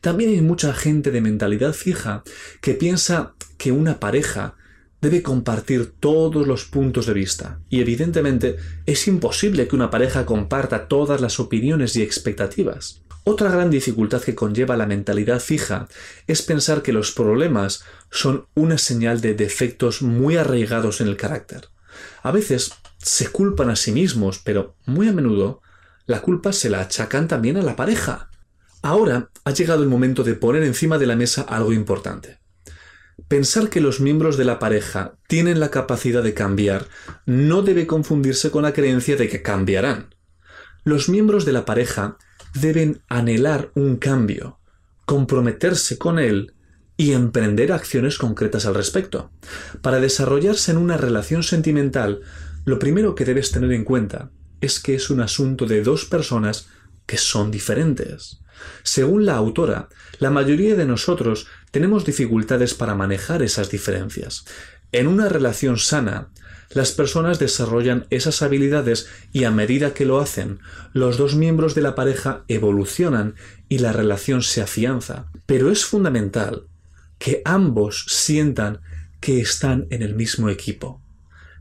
También hay mucha gente de mentalidad fija que piensa que una pareja debe compartir todos los puntos de vista. Y evidentemente es imposible que una pareja comparta todas las opiniones y expectativas. Otra gran dificultad que conlleva la mentalidad fija es pensar que los problemas son una señal de defectos muy arraigados en el carácter. A veces se culpan a sí mismos, pero muy a menudo la culpa se la achacan también a la pareja. Ahora ha llegado el momento de poner encima de la mesa algo importante. Pensar que los miembros de la pareja tienen la capacidad de cambiar no debe confundirse con la creencia de que cambiarán. Los miembros de la pareja deben anhelar un cambio, comprometerse con él y emprender acciones concretas al respecto. Para desarrollarse en una relación sentimental, lo primero que debes tener en cuenta es que es un asunto de dos personas que son diferentes. Según la autora, la mayoría de nosotros tenemos dificultades para manejar esas diferencias. En una relación sana, las personas desarrollan esas habilidades y a medida que lo hacen, los dos miembros de la pareja evolucionan y la relación se afianza. Pero es fundamental que ambos sientan que están en el mismo equipo.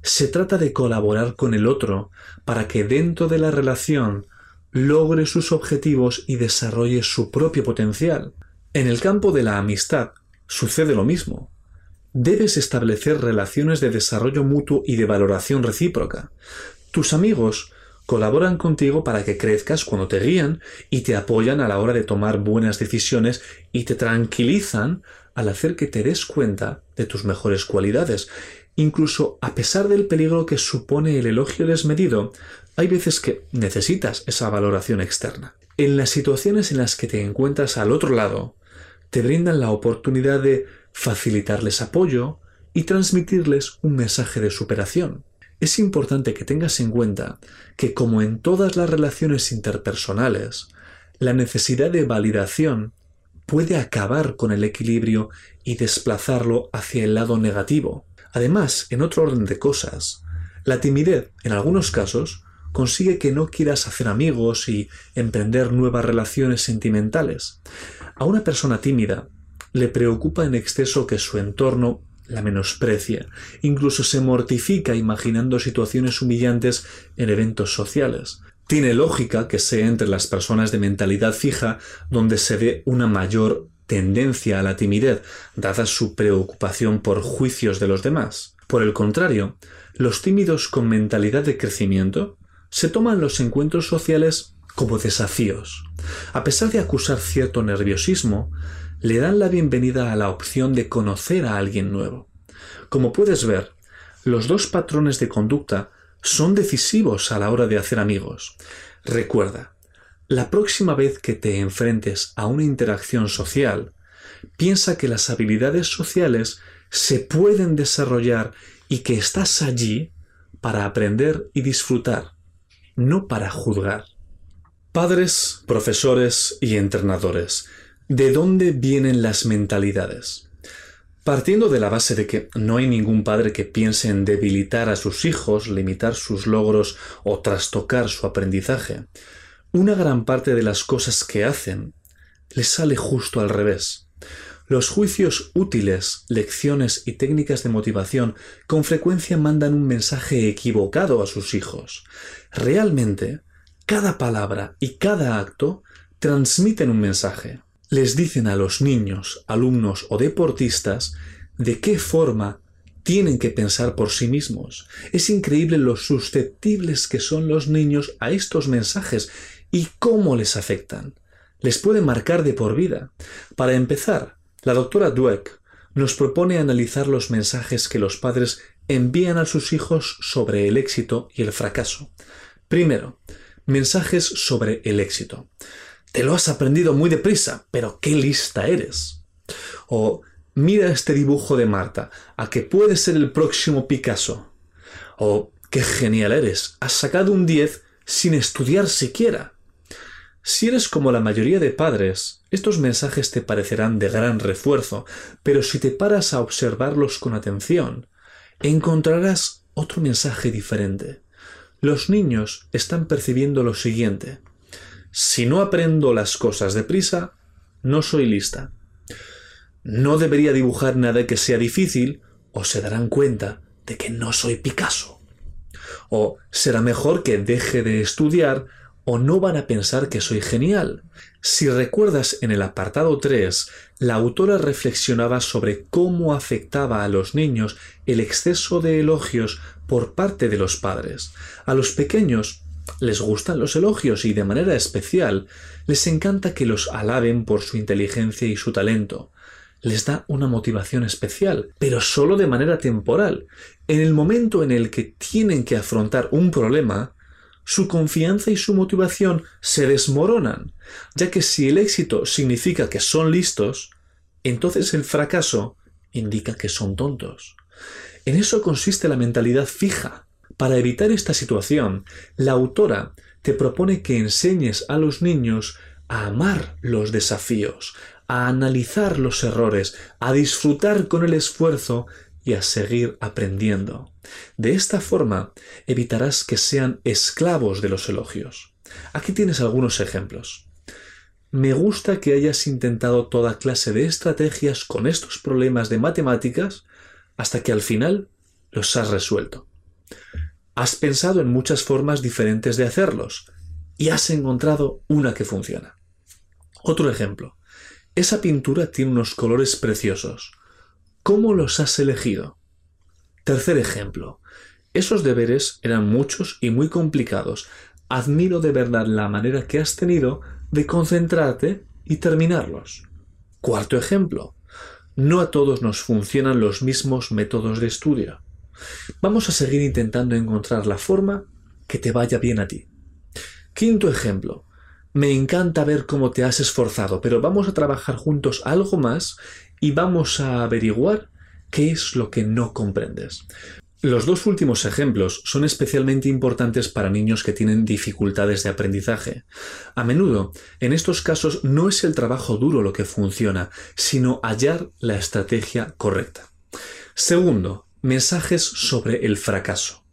Se trata de colaborar con el otro para que dentro de la relación logre sus objetivos y desarrolle su propio potencial. En el campo de la amistad sucede lo mismo. Debes establecer relaciones de desarrollo mutuo y de valoración recíproca. Tus amigos colaboran contigo para que crezcas cuando te guían y te apoyan a la hora de tomar buenas decisiones y te tranquilizan al hacer que te des cuenta de tus mejores cualidades. Incluso a pesar del peligro que supone el elogio desmedido, hay veces que necesitas esa valoración externa. En las situaciones en las que te encuentras al otro lado, te brindan la oportunidad de facilitarles apoyo y transmitirles un mensaje de superación. Es importante que tengas en cuenta que como en todas las relaciones interpersonales, la necesidad de validación puede acabar con el equilibrio y desplazarlo hacia el lado negativo. Además, en otro orden de cosas, la timidez, en algunos casos, consigue que no quieras hacer amigos y emprender nuevas relaciones sentimentales. A una persona tímida le preocupa en exceso que su entorno la menosprecia, incluso se mortifica imaginando situaciones humillantes en eventos sociales. Tiene lógica que sea entre las personas de mentalidad fija donde se ve una mayor tendencia a la timidez, dada su preocupación por juicios de los demás. Por el contrario, los tímidos con mentalidad de crecimiento se toman los encuentros sociales como desafíos. A pesar de acusar cierto nerviosismo, le dan la bienvenida a la opción de conocer a alguien nuevo. Como puedes ver, los dos patrones de conducta son decisivos a la hora de hacer amigos. Recuerda, la próxima vez que te enfrentes a una interacción social, piensa que las habilidades sociales se pueden desarrollar y que estás allí para aprender y disfrutar, no para juzgar. Padres, profesores y entrenadores, ¿de dónde vienen las mentalidades? Partiendo de la base de que no hay ningún padre que piense en debilitar a sus hijos, limitar sus logros o trastocar su aprendizaje, una gran parte de las cosas que hacen les sale justo al revés. Los juicios útiles, lecciones y técnicas de motivación con frecuencia mandan un mensaje equivocado a sus hijos. Realmente, cada palabra y cada acto transmiten un mensaje les dicen a los niños, alumnos o deportistas de qué forma tienen que pensar por sí mismos. Es increíble lo susceptibles que son los niños a estos mensajes y cómo les afectan. Les puede marcar de por vida. Para empezar, la doctora Dweck nos propone analizar los mensajes que los padres envían a sus hijos sobre el éxito y el fracaso. Primero, mensajes sobre el éxito. Te lo has aprendido muy deprisa, pero qué lista eres. O mira este dibujo de Marta, a que puede ser el próximo Picasso. O qué genial eres, has sacado un 10 sin estudiar siquiera. Si eres como la mayoría de padres, estos mensajes te parecerán de gran refuerzo, pero si te paras a observarlos con atención, encontrarás otro mensaje diferente. Los niños están percibiendo lo siguiente. Si no aprendo las cosas deprisa, no soy lista. No debería dibujar nada que sea difícil o se darán cuenta de que no soy Picasso. O será mejor que deje de estudiar o no van a pensar que soy genial. Si recuerdas en el apartado 3, la autora reflexionaba sobre cómo afectaba a los niños el exceso de elogios por parte de los padres. A los pequeños les gustan los elogios y de manera especial les encanta que los alaben por su inteligencia y su talento. Les da una motivación especial, pero solo de manera temporal. En el momento en el que tienen que afrontar un problema, su confianza y su motivación se desmoronan, ya que si el éxito significa que son listos, entonces el fracaso indica que son tontos. En eso consiste la mentalidad fija, para evitar esta situación, la autora te propone que enseñes a los niños a amar los desafíos, a analizar los errores, a disfrutar con el esfuerzo y a seguir aprendiendo. De esta forma evitarás que sean esclavos de los elogios. Aquí tienes algunos ejemplos. Me gusta que hayas intentado toda clase de estrategias con estos problemas de matemáticas hasta que al final los has resuelto. Has pensado en muchas formas diferentes de hacerlos y has encontrado una que funciona. Otro ejemplo. Esa pintura tiene unos colores preciosos. ¿Cómo los has elegido? Tercer ejemplo. Esos deberes eran muchos y muy complicados. Admiro de verdad la manera que has tenido de concentrarte y terminarlos. Cuarto ejemplo. No a todos nos funcionan los mismos métodos de estudio. Vamos a seguir intentando encontrar la forma que te vaya bien a ti. Quinto ejemplo. Me encanta ver cómo te has esforzado, pero vamos a trabajar juntos algo más y vamos a averiguar ¿Qué es lo que no comprendes? Los dos últimos ejemplos son especialmente importantes para niños que tienen dificultades de aprendizaje. A menudo, en estos casos, no es el trabajo duro lo que funciona, sino hallar la estrategia correcta. Segundo, mensajes sobre el fracaso.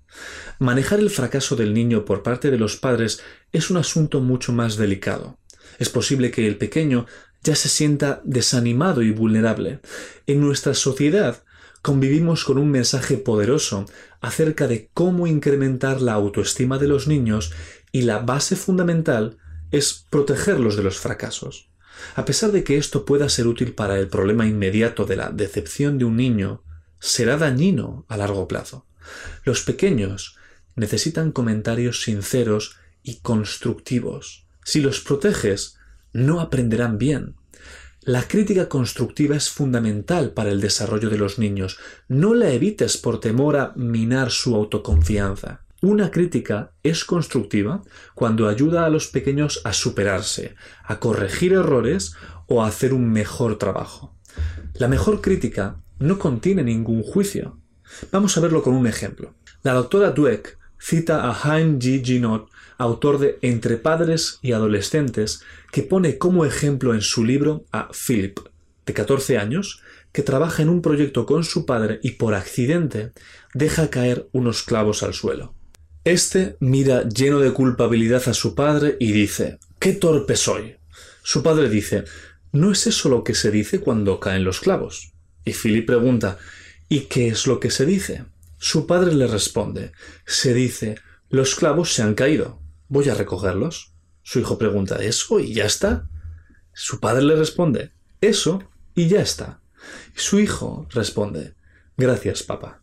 Manejar el fracaso del niño por parte de los padres es un asunto mucho más delicado. Es posible que el pequeño ya se sienta desanimado y vulnerable. En nuestra sociedad convivimos con un mensaje poderoso acerca de cómo incrementar la autoestima de los niños y la base fundamental es protegerlos de los fracasos. A pesar de que esto pueda ser útil para el problema inmediato de la decepción de un niño, será dañino a largo plazo. Los pequeños necesitan comentarios sinceros y constructivos. Si los proteges, no aprenderán bien. La crítica constructiva es fundamental para el desarrollo de los niños. No la evites por temor a minar su autoconfianza. Una crítica es constructiva cuando ayuda a los pequeños a superarse, a corregir errores o a hacer un mejor trabajo. La mejor crítica no contiene ningún juicio. Vamos a verlo con un ejemplo. La doctora Dweck cita a Hein G. Ginot, autor de Entre padres y adolescentes, que pone como ejemplo en su libro a Philip, de 14 años, que trabaja en un proyecto con su padre y por accidente deja caer unos clavos al suelo. Este mira lleno de culpabilidad a su padre y dice ¡Qué torpe soy! Su padre dice ¿No es eso lo que se dice cuando caen los clavos? Y Philip pregunta ¿Y qué es lo que se dice? Su padre le responde Se dice Los clavos se han caído. ¿Voy a recogerlos? Su hijo pregunta ¿Eso y ya está? Su padre le responde Eso y ya está. Su hijo responde Gracias, papá.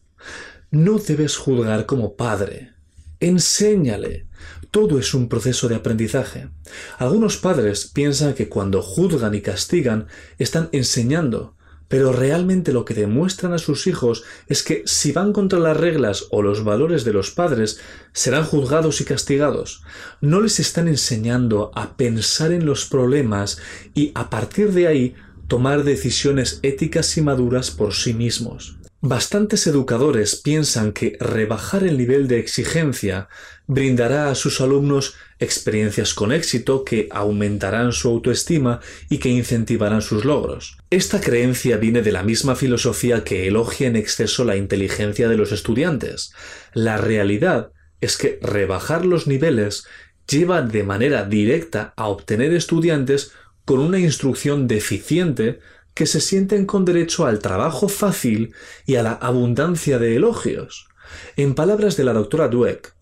No debes juzgar como padre. Enséñale. Todo es un proceso de aprendizaje. Algunos padres piensan que cuando juzgan y castigan están enseñando, pero realmente lo que demuestran a sus hijos es que si van contra las reglas o los valores de los padres, serán juzgados y castigados. No les están enseñando a pensar en los problemas y a partir de ahí tomar decisiones éticas y maduras por sí mismos. Bastantes educadores piensan que rebajar el nivel de exigencia brindará a sus alumnos experiencias con éxito que aumentarán su autoestima y que incentivarán sus logros. Esta creencia viene de la misma filosofía que elogia en exceso la inteligencia de los estudiantes. La realidad es que rebajar los niveles lleva de manera directa a obtener estudiantes con una instrucción deficiente que se sienten con derecho al trabajo fácil y a la abundancia de elogios. En palabras de la doctora Dweck,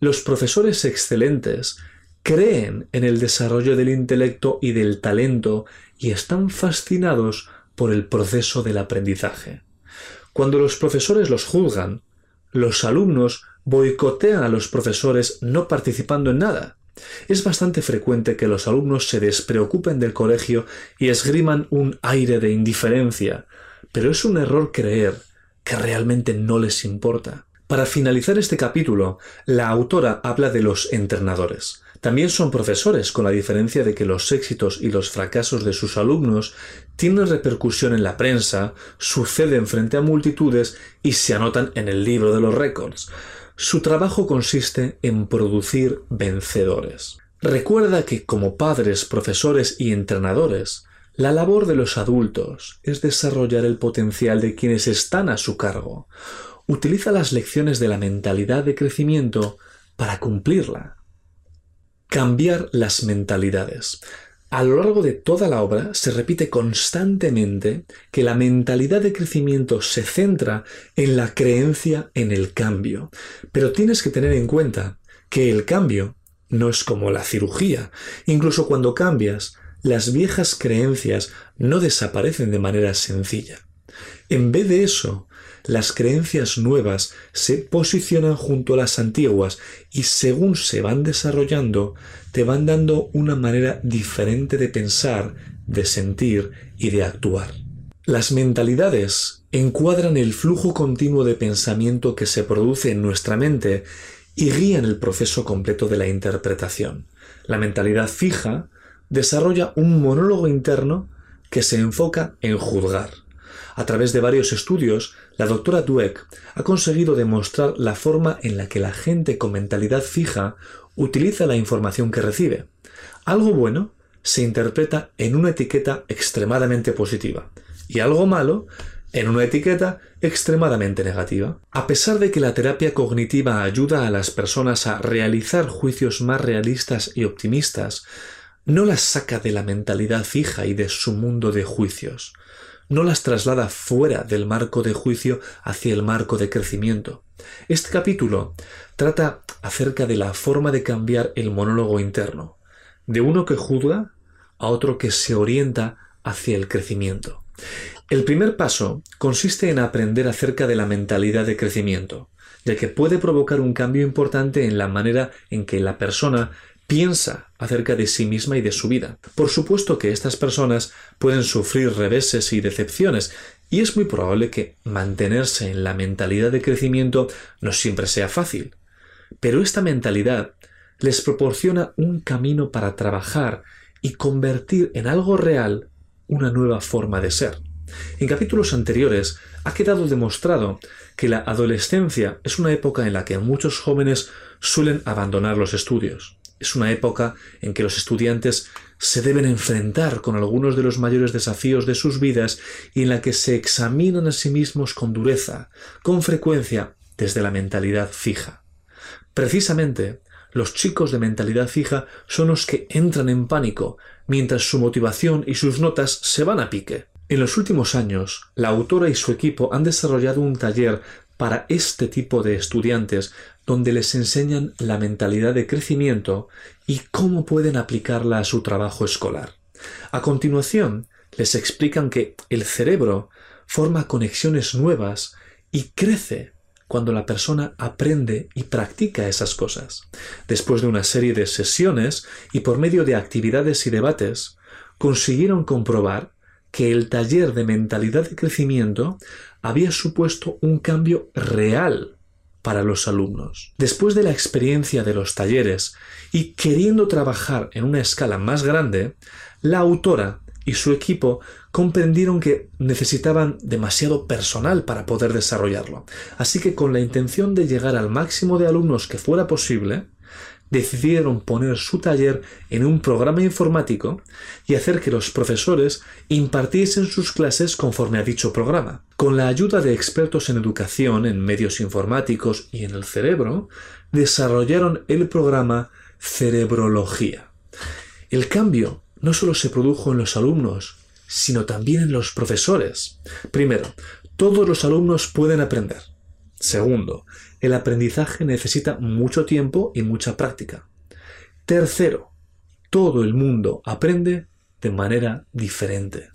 los profesores excelentes creen en el desarrollo del intelecto y del talento y están fascinados por el proceso del aprendizaje. Cuando los profesores los juzgan, los alumnos boicotean a los profesores no participando en nada. Es bastante frecuente que los alumnos se despreocupen del colegio y esgriman un aire de indiferencia, pero es un error creer que realmente no les importa. Para finalizar este capítulo, la autora habla de los entrenadores. También son profesores, con la diferencia de que los éxitos y los fracasos de sus alumnos tienen repercusión en la prensa, suceden frente a multitudes y se anotan en el libro de los récords. Su trabajo consiste en producir vencedores. Recuerda que como padres, profesores y entrenadores, la labor de los adultos es desarrollar el potencial de quienes están a su cargo. Utiliza las lecciones de la mentalidad de crecimiento para cumplirla. Cambiar las mentalidades. A lo largo de toda la obra se repite constantemente que la mentalidad de crecimiento se centra en la creencia en el cambio. Pero tienes que tener en cuenta que el cambio no es como la cirugía. Incluso cuando cambias, las viejas creencias no desaparecen de manera sencilla. En vez de eso, las creencias nuevas se posicionan junto a las antiguas y según se van desarrollando, te van dando una manera diferente de pensar, de sentir y de actuar. Las mentalidades encuadran el flujo continuo de pensamiento que se produce en nuestra mente y guían el proceso completo de la interpretación. La mentalidad fija desarrolla un monólogo interno que se enfoca en juzgar A través de varios estudios, la doctora Dweck ha conseguido demostrar la forma en la que la gente con mentalidad fija utiliza la información que recibe. Algo bueno se interpreta en una etiqueta extremadamente positiva y algo malo en una etiqueta extremadamente negativa. A pesar de que la terapia cognitiva ayuda a las personas a realizar juicios más realistas y optimistas, no las saca de la mentalidad fija y de su mundo de juicios. No las traslada fuera del marco de juicio hacia el marco de crecimiento. Este capítulo trata acerca de la forma de cambiar el monólogo interno, de uno que juzga a otro que se orienta hacia el crecimiento. El primer paso consiste en aprender acerca de la mentalidad de crecimiento, ya que puede provocar un cambio importante en la manera en que la persona piensa acerca de sí misma y de su vida. Por supuesto que estas personas pueden sufrir reveses y decepciones, y es muy probable que mantenerse en la mentalidad de crecimiento no siempre sea fácil. Pero esta mentalidad les proporciona un camino para trabajar y convertir en algo real una nueva forma de ser. En capítulos anteriores ha quedado demostrado que la adolescencia es una época en la que muchos jóvenes suelen abandonar los estudios. Es una época en que los estudiantes se deben enfrentar con algunos de los mayores desafíos de sus vidas y en la que se examinan a sí mismos con dureza, con frecuencia desde la mentalidad fija. Precisamente, los chicos de mentalidad fija son los que entran en pánico, mientras su motivación y sus notas se van a pique. En los últimos años, la autora y su equipo han desarrollado un taller para este tipo de estudiantes donde les enseñan la mentalidad de crecimiento y cómo pueden aplicarla a su trabajo escolar. A continuación, les explican que el cerebro forma conexiones nuevas y crece cuando la persona aprende y practica esas cosas. Después de una serie de sesiones y por medio de actividades y debates, consiguieron comprobar que el taller de mentalidad de crecimiento había supuesto un cambio real para los alumnos. Después de la experiencia de los talleres y queriendo trabajar en una escala más grande, la autora y su equipo comprendieron que necesitaban demasiado personal para poder desarrollarlo. Así que con la intención de llegar al máximo de alumnos que fuera posible, decidieron poner su taller en un programa informático y hacer que los profesores impartiesen sus clases conforme a dicho programa. Con la ayuda de expertos en educación, en medios informáticos y en el cerebro, desarrollaron el programa Cerebrología. El cambio no solo se produjo en los alumnos, sino también en los profesores. Primero, todos los alumnos pueden aprender. Segundo, el aprendizaje necesita mucho tiempo y mucha práctica. Tercero, todo el mundo aprende de manera diferente.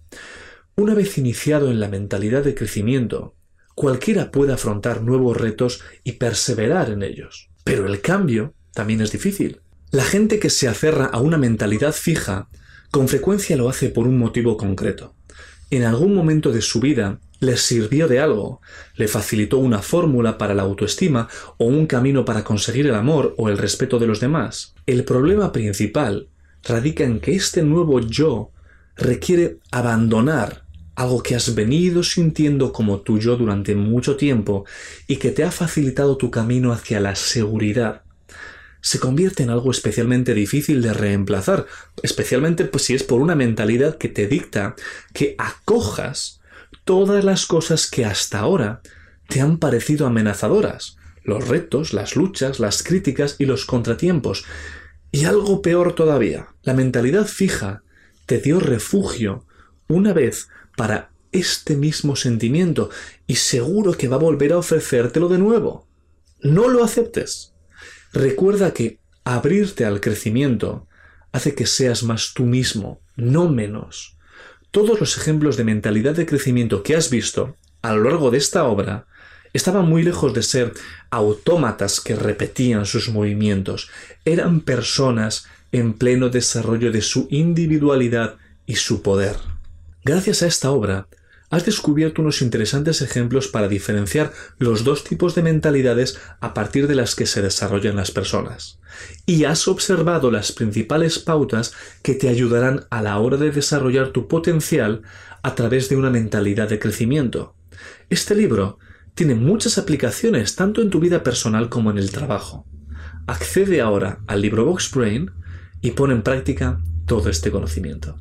Una vez iniciado en la mentalidad de crecimiento, cualquiera puede afrontar nuevos retos y perseverar en ellos. Pero el cambio también es difícil. La gente que se aferra a una mentalidad fija con frecuencia lo hace por un motivo concreto. En algún momento de su vida les sirvió de algo, le facilitó una fórmula para la autoestima o un camino para conseguir el amor o el respeto de los demás. El problema principal radica en que este nuevo yo requiere abandonar algo que has venido sintiendo como tu yo durante mucho tiempo y que te ha facilitado tu camino hacia la seguridad. Se convierte en algo especialmente difícil de reemplazar, especialmente pues, si es por una mentalidad que te dicta que acojas todas las cosas que hasta ahora te han parecido amenazadoras, los retos, las luchas, las críticas y los contratiempos. Y algo peor todavía, la mentalidad fija te dio refugio una vez para este mismo sentimiento y seguro que va a volver a ofrecértelo de nuevo. No lo aceptes. Recuerda que abrirte al crecimiento hace que seas más tú mismo, no menos. Todos los ejemplos de mentalidad de crecimiento que has visto a lo largo de esta obra estaban muy lejos de ser autómatas que repetían sus movimientos, eran personas en pleno desarrollo de su individualidad y su poder. Gracias a esta obra, has descubierto unos interesantes ejemplos para diferenciar los dos tipos de mentalidades a partir de las que se desarrollan las personas. Y has observado las principales pautas que te ayudarán a la hora de desarrollar tu potencial a través de una mentalidad de crecimiento. Este libro tiene muchas aplicaciones tanto en tu vida personal como en el trabajo. Accede ahora al libro Box Brain y pone en práctica todo este conocimiento.